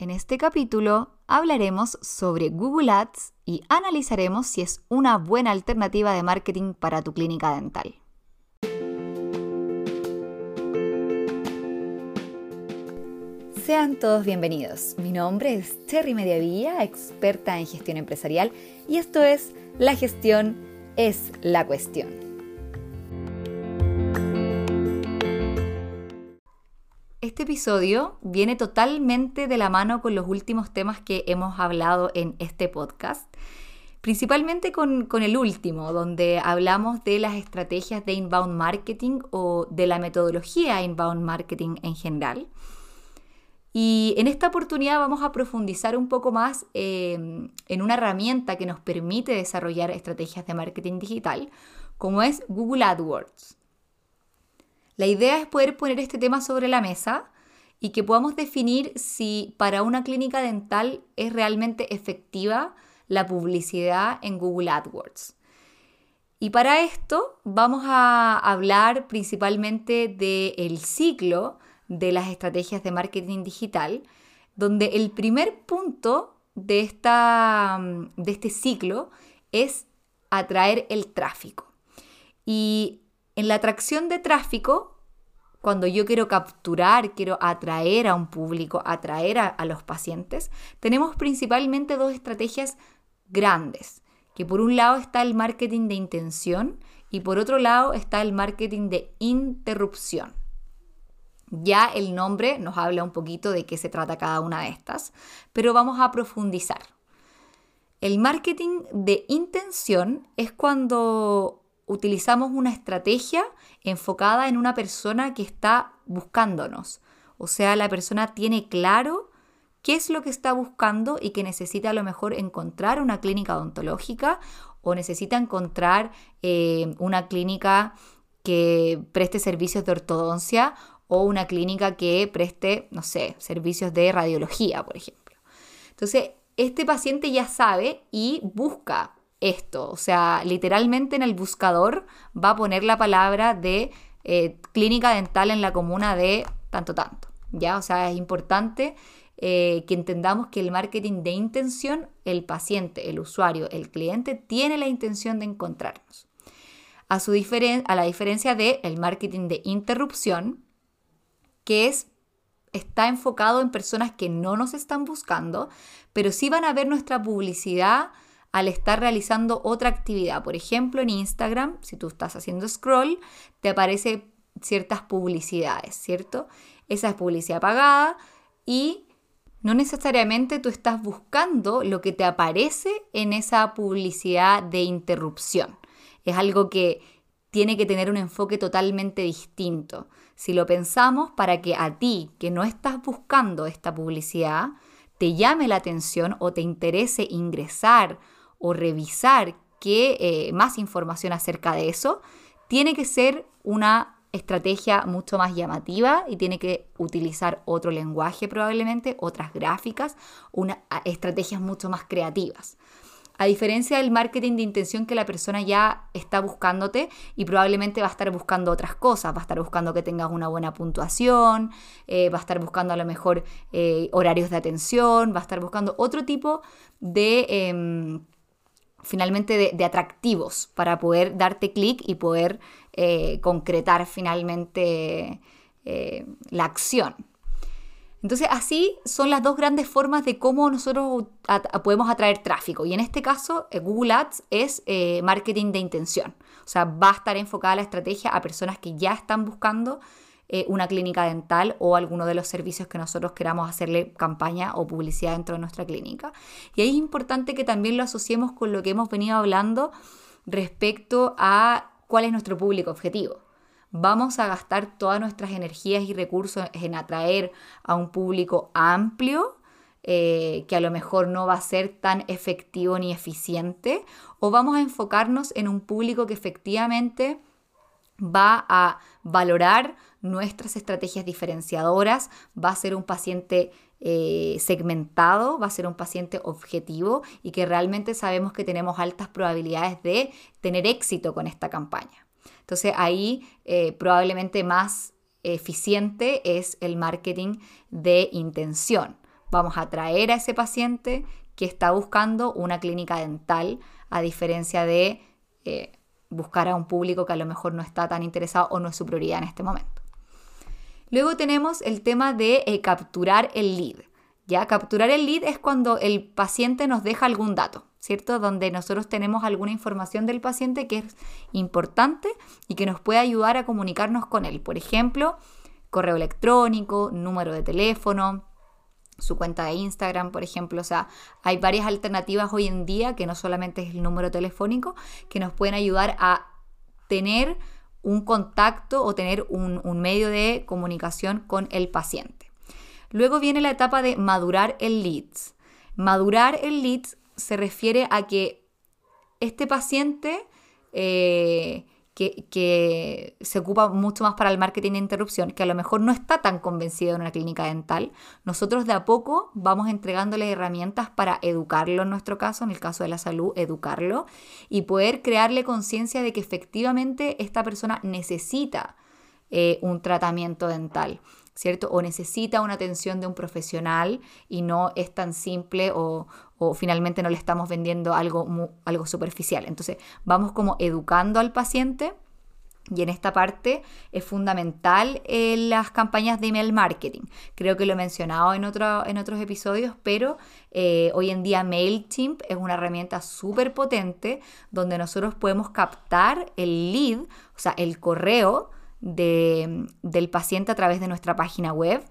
En este capítulo hablaremos sobre Google Ads y analizaremos si es una buena alternativa de marketing para tu clínica dental. Sean todos bienvenidos. Mi nombre es Cherry Mediavilla, experta en gestión empresarial, y esto es La gestión es la cuestión. Este episodio viene totalmente de la mano con los últimos temas que hemos hablado en este podcast, principalmente con, el último, donde hablamos de las estrategias de inbound marketing o de la metodología inbound marketing en general. Y en esta oportunidad vamos a profundizar un poco más em, en una herramienta que nos permite desarrollar estrategias de marketing digital, como es Google AdWords. La idea es poder poner este tema sobre la mesa y que podamos definir si para una clínica dental es realmente efectiva la publicidad en Google AdWords. Y para esto vamos a hablar principalmente del ciclo de las estrategias de marketing digital, donde el primer punto de, esta, de este ciclo es atraer el tráfico. Y en la atracción de tráfico, cuando yo quiero capturar, quiero atraer a un público, atraer a, los pacientes, tenemos principalmente dos estrategias grandes, que por un lado está el marketing de intención y por otro lado está el marketing de interrupción. Ya el nombre nos habla un poquito de qué se trata cada una de estas, pero vamos a profundizar. El marketing de intención es cuando utilizamos una estrategia enfocada en una persona que está buscándonos. O sea, la persona tiene claro qué es lo que está buscando y que necesita a lo mejor encontrar una clínica odontológica o necesita encontrar eh, una clínica que preste servicios de ortodoncia o una clínica que preste, no sé, servicios de radiología, por ejemplo. Entonces, este paciente ya sabe y busca esto. O sea, literalmente en el buscador va a poner la palabra de eh, clínica dental en la comuna de tanto, tanto. ¿Ya? O sea, es importante eh, que entendamos que el marketing de intención, el paciente, el usuario, el cliente, tiene la intención de encontrarnos. A, su a la diferencia del el marketing de interrupción, que es está enfocado en personas que no nos están buscando, pero sí van a ver nuestra publicidad al estar realizando otra actividad. Por ejemplo, en Instagram, si tú estás haciendo scroll, te aparece ciertas publicidades, ¿cierto? Esa es publicidad pagada y no necesariamente tú estás buscando lo que te aparece en esa publicidad de interrupción. Es algo que tiene que tener un enfoque totalmente distinto. Si lo pensamos para que a ti, que no estás buscando esta publicidad, te llame la atención o te interese ingresar o revisar qué eh, más información acerca de eso, tiene que ser una estrategia mucho más llamativa y tiene que utilizar otro lenguaje probablemente, otras gráficas, una, estrategias mucho más creativas. A diferencia del marketing de intención que la persona ya está buscándote y probablemente va a estar buscando otras cosas, va a estar buscando que tengas una buena puntuación, eh, va a estar buscando a lo mejor eh, horarios de atención, va a estar buscando otro tipo de... Em, finalmente de, atractivos para poder darte clic y poder eh, concretar finalmente eh, la acción. Entonces así son las dos grandes formas de cómo nosotros podemos atraer tráfico. Y en este caso, eh, Google Ads es marketing de intención. O sea, va a estar enfocada la estrategia a personas que ya están buscando eh, una clínica dental o alguno de los servicios que nosotros queramos hacerle campaña o publicidad dentro de nuestra clínica. Y ahí es importante que también lo asociemos con lo que hemos venido hablando respecto a cuál es nuestro público objetivo. Vamos a gastar todas nuestras energías y recursos en atraer a un público amplio eh, que a lo mejor no va a ser tan efectivo ni eficiente, o vamos a enfocarnos en un público que efectivamente va a valorar nuestras estrategias diferenciadoras, va a ser un paciente eh, segmentado, va a ser un paciente objetivo y que realmente sabemos que tenemos altas probabilidades de tener éxito con esta campaña. Entonces ahí eh, probablemente más eficiente es el marketing de intención. vamos a atraer a ese paciente que está buscando una clínica dental, a diferencia de eh, buscar a un público que a lo mejor no está tan interesado o no es su prioridad en este momento. Luego tenemos el tema de eh, capturar el lead. Ya capturar el lead es cuando el paciente nos deja algún dato, ¿cierto? Donde nosotros tenemos alguna información del paciente que es importante y que nos puede ayudar a comunicarnos con él. Por ejemplo, correo electrónico, número de teléfono, su cuenta de Instagram, por ejemplo. O sea, hay varias alternativas hoy en día, que no solamente es el número telefónico, que nos pueden ayudar a tener un contacto o tener un, medio de comunicación con el paciente. Luego viene la etapa de madurar el leads. Madurar el leads se refiere a que este paciente eh, que, se ocupa mucho más para el marketing de interrupción, que a lo mejor no está tan convencido en una clínica dental, nosotros de a poco vamos entregándole herramientas para educarlo en nuestro caso, en el caso de la salud, educarlo y poder crearle conciencia de que efectivamente esta persona necesita eh, un tratamiento dental. ¿cierto? O necesita una atención de un profesional y no es tan simple o, finalmente no le estamos vendiendo algo, algo superficial. Entonces, vamos como educando al paciente. Y en esta parte es fundamental eh, las campañas de email marketing. Creo que lo he mencionado en, en otros episodios, pero eh, hoy en día MailChimp es una herramienta súper potente donde nosotros podemos captar el lead, o sea, el correo del paciente a través de nuestra página web.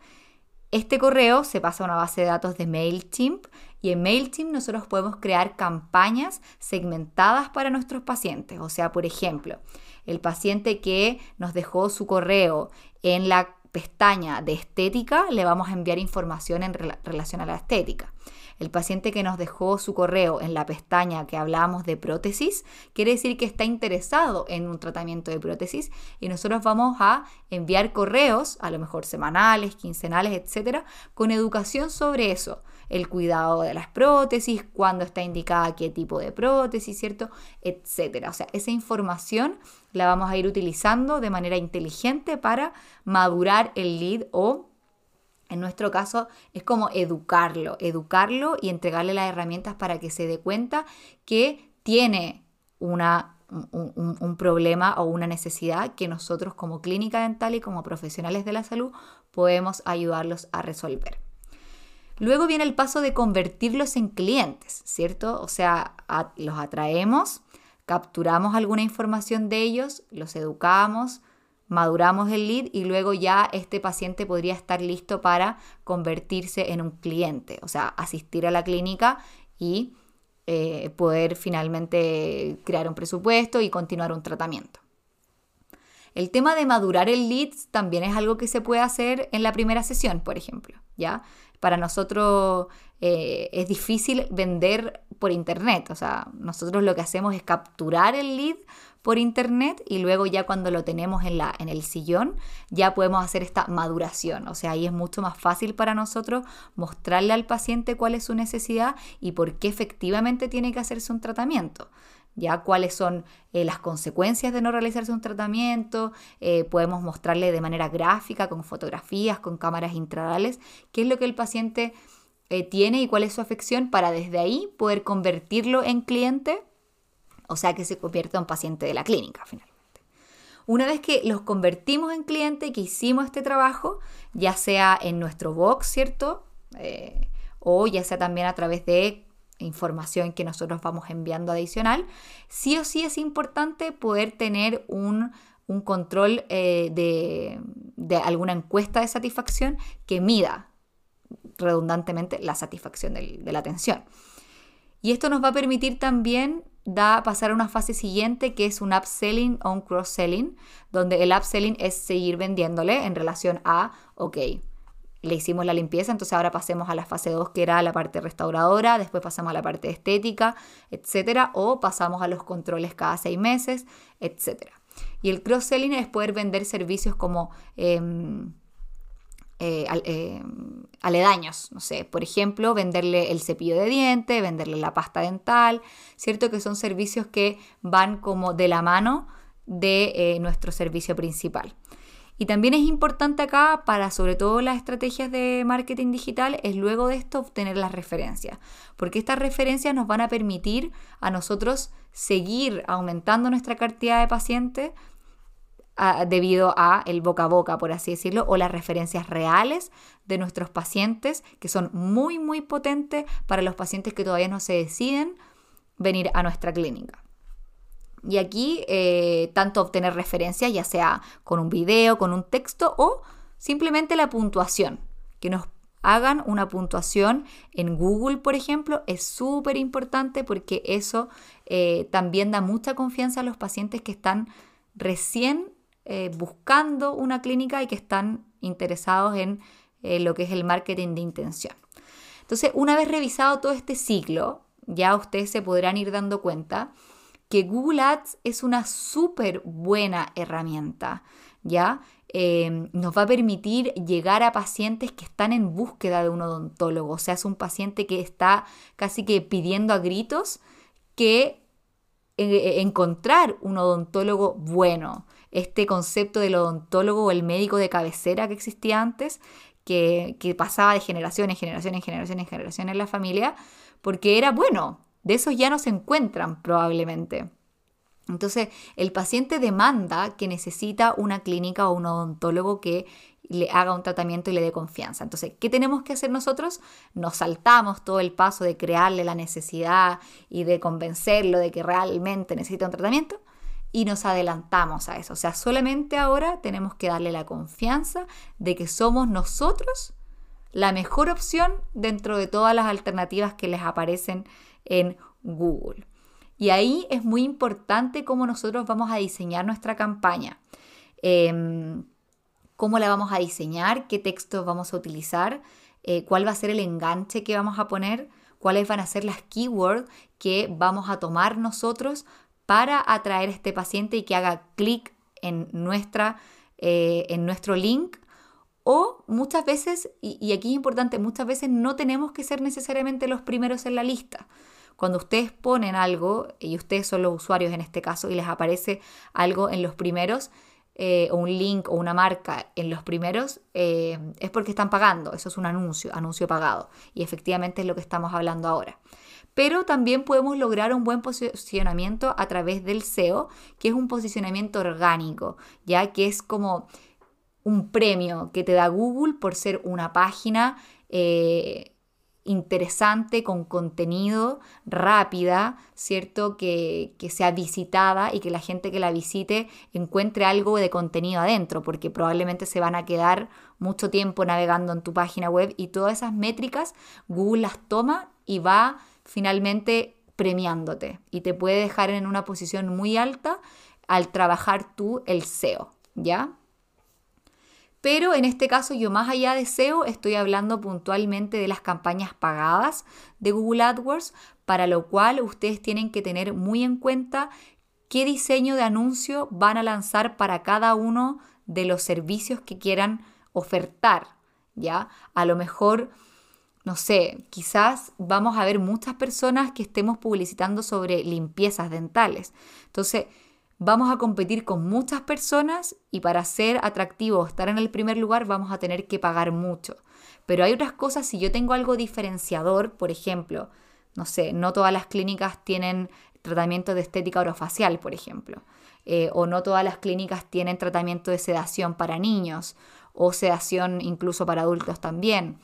Este correo se pasa a una base de datos de MailChimp y en MailChimp nosotros podemos crear campañas segmentadas para nuestros pacientes. O sea, por ejemplo, el paciente que nos dejó su correo en la pestaña de estética, le vamos a enviar información en relación a la estética. El paciente que nos dejó su correo en la pestaña que hablábamos de prótesis, quiere decir que está interesado en un tratamiento de prótesis y nosotros vamos a enviar correos, a lo mejor semanales, quincenales, etcétera, con educación sobre eso el cuidado de las prótesis, cuándo está indicada qué tipo de prótesis, ¿cierto? Etcétera. O sea, esa información la vamos a ir utilizando de manera inteligente para madurar el lead o en nuestro caso es como educarlo, educarlo y entregarle las herramientas para que se dé cuenta que tiene una, un, un, problema o una necesidad que nosotros como clínica dental y como profesionales de la salud podemos ayudarlos a resolver. Luego viene el paso de convertirlos en clientes, ¿cierto? O sea, los atraemos, capturamos alguna información de ellos, los educamos, maduramos el lead y luego ya este paciente podría estar listo para convertirse en un cliente, o sea, asistir a la clínica y eh, poder finalmente crear un presupuesto y continuar un tratamiento. El tema de madurar el lead también es algo que se puede hacer en la primera sesión, por ejemplo, ¿ya? Para nosotros eh, es difícil vender por internet, o sea, nosotros lo que hacemos es capturar el lead por internet y luego ya cuando lo tenemos en, la, en el sillón ya podemos hacer esta maduración. O sea, ahí es mucho más fácil para nosotros mostrarle al paciente cuál es su necesidad y por qué efectivamente tiene que hacerse un tratamiento ya cuáles son eh, las consecuencias de no realizarse un tratamiento, eh, podemos mostrarle de manera gráfica, con fotografías, con cámaras intradales, qué es lo que el paciente eh, tiene y cuál es su afección para desde ahí poder convertirlo en cliente o sea que se convierta en paciente de la clínica finalmente. Una vez que los convertimos en cliente, que hicimos este trabajo, ya sea en nuestro box, ¿cierto? O ya sea también a través de información que nosotros vamos enviando adicional, sí o sí es importante poder tener un, control eh, de, alguna encuesta de satisfacción que mida redundantemente la satisfacción de la atención. Y esto nos va a permitir también pasar a una fase siguiente que es un upselling o un cross-selling, donde el upselling es seguir vendiéndole en relación a, ok, le hicimos la limpieza, entonces ahora pasemos a la fase 2 que era la parte restauradora, después pasamos a la parte estética, etcétera, o pasamos a los controles cada seis meses, etcétera. Y el cross-selling es poder vender servicios como... Em, eh, eh, aledaños, no sé, por ejemplo, venderle el cepillo de diente, venderle la pasta dental, ¿cierto? Que son servicios que van como de la mano de eh, nuestro servicio principal. Y también es importante acá para sobre todo las estrategias de marketing digital es luego de esto obtener las referencias, porque estas referencias nos van a permitir a nosotros seguir aumentando nuestra cantidad de pacientes debido a el boca a boca, por así decirlo, o las referencias reales de nuestros pacientes, que son muy, muy potentes para los pacientes que todavía no se deciden venir a nuestra clínica. Y aquí, eh, tanto obtener referencias, ya sea con un video, con un texto o simplemente la puntuación, que nos hagan una puntuación en Google, por ejemplo, es súper importante porque eso eh, también da mucha confianza a los pacientes que están recién eh, buscando una clínica y que están interesados en lo que es el marketing de intención. Entonces, una vez revisado todo este ciclo, ya ustedes se podrán ir dando cuenta que Google Ads es una súper buena herramienta, ¿ya? Em, nos va a permitir llegar a pacientes que están en búsqueda de un odontólogo, o sea, es un paciente que está casi que pidiendo a gritos que eh, encontrar un odontólogo bueno este concepto del odontólogo o el médico de cabecera que existía antes, que, pasaba de generación en generación en generación en generación en la familia, porque era bueno, de esos ya no se encuentran probablemente. Entonces, el paciente demanda que necesita una clínica o un odontólogo que le haga un tratamiento y le dé confianza. Entonces, ¿qué tenemos que hacer nosotros? Nos saltamos todo el paso de crearle la necesidad y de convencerlo de que realmente necesita un tratamiento y nos adelantamos a eso. O sea, solamente ahora tenemos que darle la confianza de que somos nosotros la mejor opción dentro de todas las alternativas que les aparecen en Google. Y ahí es muy importante cómo nosotros vamos a diseñar nuestra campaña. Em, cómo la vamos a diseñar, qué textos vamos a utilizar, eh, cuál va a ser el enganche que vamos a poner, cuáles van a ser las keywords que vamos a tomar nosotros para atraer a este paciente y que haga clic en, eh, en nuestro link. O muchas veces, y, aquí es importante, muchas veces no tenemos que ser necesariamente los primeros en la lista. Cuando ustedes ponen algo, y ustedes son los usuarios en este caso, y les aparece algo en los primeros, eh, o un link o una marca en los primeros, eh, es porque están pagando. Eso es un anuncio, anuncio pagado. Y efectivamente es lo que estamos hablando ahora pero también podemos lograr un buen posicionamiento a través del SEO, que es un posicionamiento orgánico, ya que es como un premio que te da Google por ser una página eh, interesante, con contenido, rápida, ¿cierto? Que, que, sea visitada y que la gente que la visite encuentre algo de contenido adentro, porque probablemente se van a quedar mucho tiempo navegando en tu página web y todas esas métricas Google las toma y va finalmente premiándote y te puede dejar en una posición muy alta al trabajar tú el SEO, ¿ya? Pero en este caso yo más allá de SEO estoy hablando puntualmente de las campañas pagadas de Google AdWords, para lo cual ustedes tienen que tener muy en cuenta qué diseño de anuncio van a lanzar para cada uno de los servicios que quieran ofertar, ¿ya? A lo mejor no sé, quizás vamos a ver muchas personas que estemos publicitando sobre limpiezas dentales. Entonces, vamos a competir con muchas personas y para ser atractivo estar en el primer lugar vamos a tener que pagar mucho. Pero hay otras cosas, si yo tengo algo diferenciador, por ejemplo, no sé, no todas las clínicas tienen tratamiento de estética orofacial, por ejemplo, eh, o no todas las clínicas tienen tratamiento de sedación para niños o sedación incluso para adultos también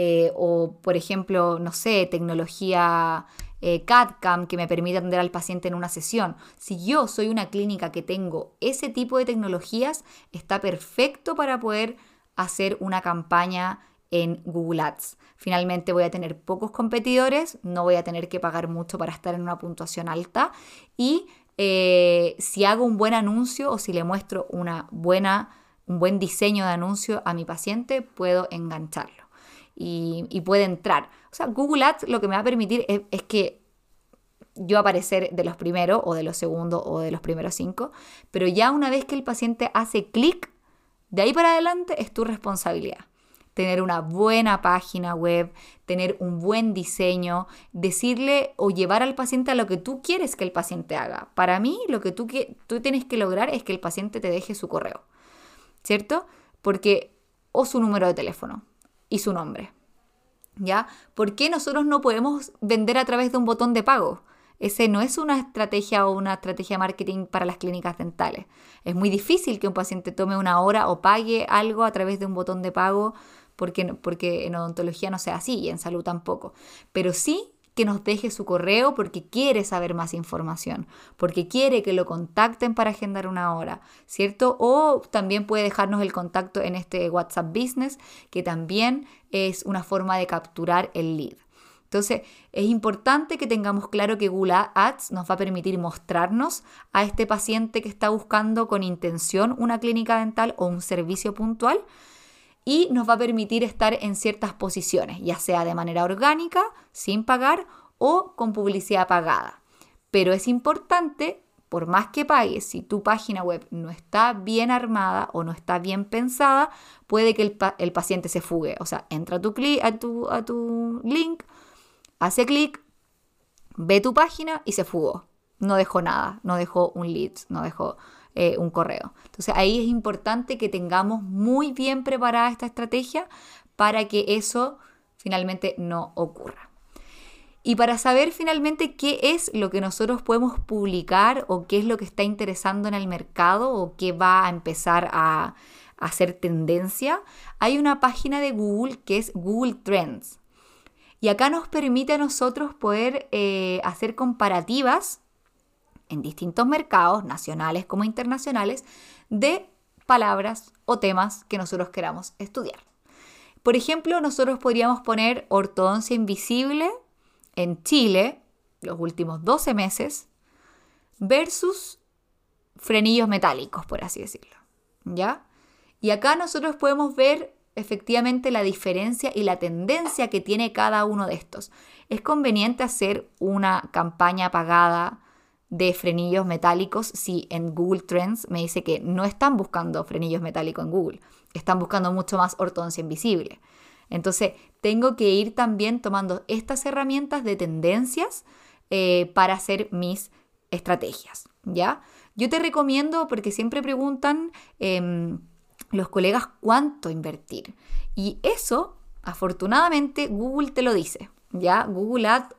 eh, o por ejemplo, no sé, tecnología eh, CAD-CAM que me permite atender al paciente en una sesión. Si yo soy una clínica que tengo ese tipo de tecnologías, está perfecto para poder hacer una campaña en Google Ads. Finalmente voy a tener pocos competidores, no voy a tener que pagar mucho para estar en una puntuación alta y eh, si hago un buen anuncio o si le muestro una buena, un buen diseño de anuncio a mi paciente, puedo engancharlo y, puede entrar. O sea, Google Ads lo que me va a permitir es, que yo aparecer de los primeros o de los segundos o de los primeros cinco, pero ya una vez que el paciente hace clic, de ahí para adelante es tu responsabilidad. Tener una buena página web, tener un buen diseño, decirle o llevar al paciente a lo que tú quieres que el paciente haga. Para mí, lo que tú, tú tienes que lograr es que el paciente te deje su correo. ¿cierto? Porque, o su número de teléfono y su nombre. ¿Ya? ¿Por qué nosotros no podemos vender a través de un botón de pago? Ese no es una estrategia o una estrategia de marketing para las clínicas dentales. Es muy difícil que un paciente tome una hora o pague algo a través de un botón de pago porque, porque en odontología no sea así y en salud tampoco. Pero sí que nos deje su correo porque quiere saber más información, porque quiere que lo contacten para agendar una hora, ¿cierto? O también puede dejarnos el contacto en este WhatsApp Business, que también es una forma de capturar el lead. Entonces, es importante que tengamos claro que Google Ads nos va a permitir mostrarnos a este paciente que está buscando con intención una clínica dental o un servicio puntual y nos va a permitir estar en ciertas posiciones, ya sea de manera orgánica, sin pagar o con publicidad pagada. Pero es importante, por más que pagues, si tu página web no está bien armada o no está bien pensada, puede que el, paciente se fugue. O sea, entra a tu, a tu, a tu link, hace clic, ve tu página y se fugó. No dejó nada, no dejó un lead, no dejó eh, un correo. Entonces ahí es importante que tengamos muy bien preparada esta estrategia para que eso finalmente no ocurra. Y para saber finalmente qué es lo que nosotros podemos publicar o qué es lo que está interesando en el mercado o qué va a empezar a, hacer tendencia, hay una página de Google que es Google Trends. Y acá nos permite a nosotros poder eh, hacer comparativas en distintos mercados, nacionales como internacionales, de palabras o temas que nosotros queramos estudiar. Por ejemplo, nosotros podríamos poner ortodoncia invisible en Chile los últimos 12 meses versus frenillos metálicos, por así decirlo. ¿Ya? Y acá nosotros podemos ver efectivamente la diferencia y la tendencia que tiene cada uno de estos. Es conveniente hacer una campaña pagada de frenillos metálicos si en Google Trends me dice que no están buscando frenillos metálicos en Google, están buscando mucho más ortodoncia invisible. Entonces, tengo que ir también tomando estas herramientas de tendencias eh, para hacer mis estrategias, ¿ya? Yo te recomiendo, porque siempre preguntan em, los colegas cuánto invertir. Y eso, afortunadamente, Google te lo dice, ¿ya? Google Ads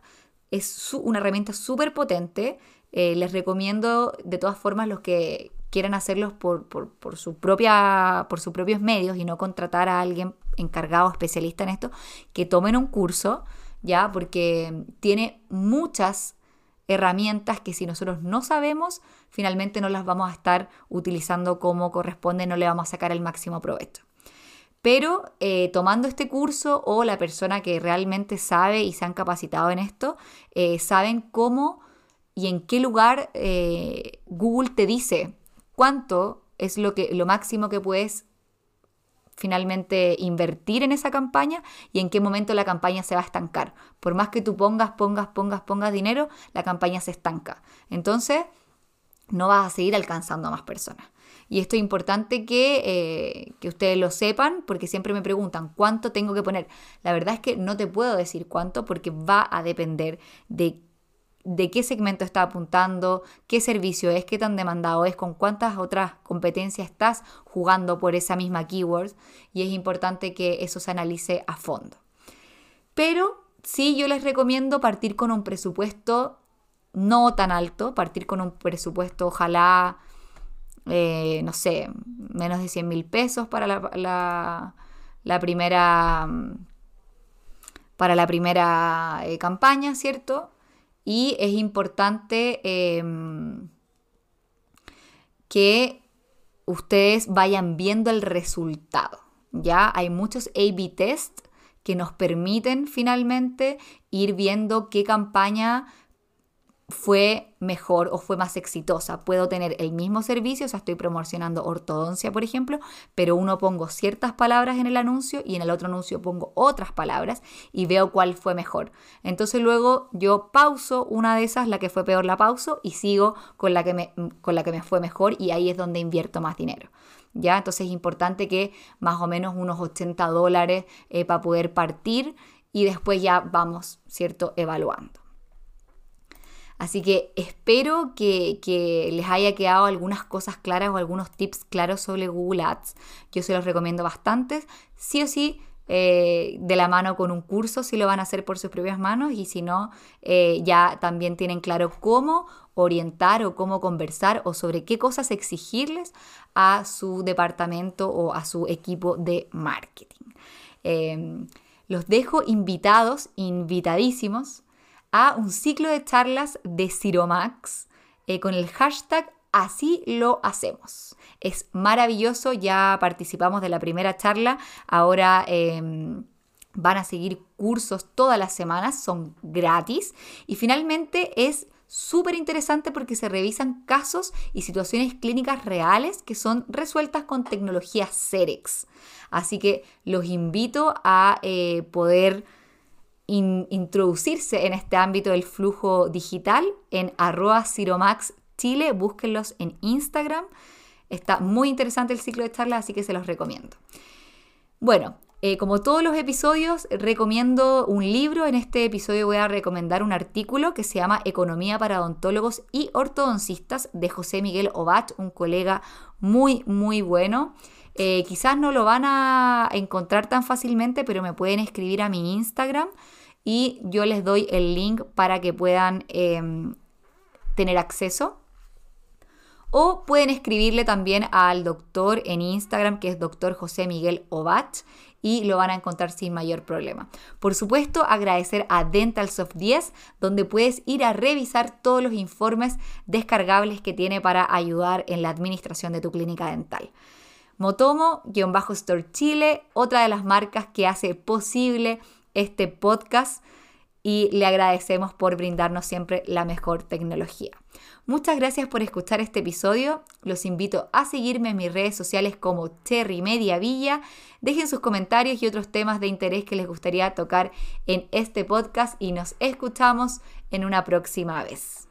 es una herramienta súper potente eh, les recomiendo de todas formas los que quieran hacerlos por, su propia, por sus propios medios y no contratar a alguien encargado, especialista en esto, que tomen un curso, ¿ya? Porque tiene muchas herramientas que si nosotros no sabemos, finalmente no las vamos a estar utilizando como corresponde, no le vamos a sacar el máximo provecho. Pero eh, tomando este curso o la persona que realmente sabe y se han capacitado en esto, eh, saben cómo y en qué lugar eh, Google te dice cuánto es lo, que, lo máximo que puedes finalmente invertir en esa campaña y en qué momento la campaña se va a estancar. Por más que tú pongas, pongas, pongas, pongas dinero, la campaña se estanca. Entonces, no vas a seguir alcanzando a más personas. Y esto es importante que, eh, que, ustedes lo sepan porque siempre me preguntan cuánto tengo que poner. La verdad es que no te puedo decir cuánto porque va a depender de de qué segmento está apuntando, qué servicio es, qué tan demandado es, con cuántas otras competencias estás jugando por esa misma keyword y es importante que eso se analice a fondo. Pero sí yo les recomiendo partir con un presupuesto no tan alto, partir con un presupuesto ojalá, eh, no sé, menos de 100 mil pesos para la, primera, para la primera eh, campaña, ¿cierto? Y es importante em, que ustedes vayan viendo el resultado. Ya hay muchos A-B test que nos permiten finalmente ir viendo qué campaña fue mejor o fue más exitosa. Puedo tener el mismo servicio, o sea, estoy promocionando ortodoncia, por ejemplo, pero uno pongo ciertas palabras en el anuncio y en el otro anuncio pongo otras palabras y veo cuál fue mejor. Entonces luego yo pauso una de esas, la que fue peor la pauso y sigo con la que me, con la que me fue mejor y ahí es donde invierto más dinero. ¿Ya? Entonces es importante que más o menos unos 80 dólares eh, para poder partir y después ya vamos, ¿cierto? Evaluando. Así que espero que, les haya quedado algunas cosas claras o algunos tips claros sobre Google Ads. Yo se los recomiendo bastante. Sí o sí, eh, de la mano con un curso si lo van a hacer por sus propias manos y si no, eh, ya también tienen claro cómo orientar o cómo conversar o sobre qué cosas exigirles a su departamento o a su equipo de marketing. Em, los dejo invitados, invitadísimos, a un ciclo de charlas de Ciromax eh, con el hashtag Así lo hacemos. Es maravilloso, ya participamos de la primera charla, ahora em, van a seguir cursos todas las semanas, son gratis y finalmente es súper interesante porque se revisan casos y situaciones clínicas reales que son resueltas con tecnología Cerex. Así que los invito a eh, poder introducirse en este ámbito del flujo digital en arroba Ciromax Chile, búsquenlos en Instagram. Está muy interesante el ciclo de charlas, así que se los recomiendo. Bueno, eh, como todos los episodios, recomiendo un libro. En este episodio voy a recomendar un artículo que se llama Economía para odontólogos y ortodoncistas de José Miguel Obat, un colega muy, muy bueno. Eh, quizás no lo van a encontrar tan fácilmente, pero me pueden escribir a mi Instagram y yo les doy el link para que puedan em, tener acceso. O pueden escribirle también al doctor en Instagram, que es doctor José Miguel Obat, y lo van a encontrar sin mayor problema. Por supuesto, agradecer a Dentalsoft 10, donde puedes ir a revisar todos los informes descargables que tiene para ayudar en la administración de tu clínica dental. Motomo-Store Chile, otra de las marcas que hace posible este podcast y le agradecemos por brindarnos siempre la mejor tecnología. Muchas gracias por escuchar este episodio. Los invito a seguirme en mis redes sociales como Terry Media Villa. Dejen sus comentarios y otros temas de interés que les gustaría tocar en este podcast y nos escuchamos en una próxima vez.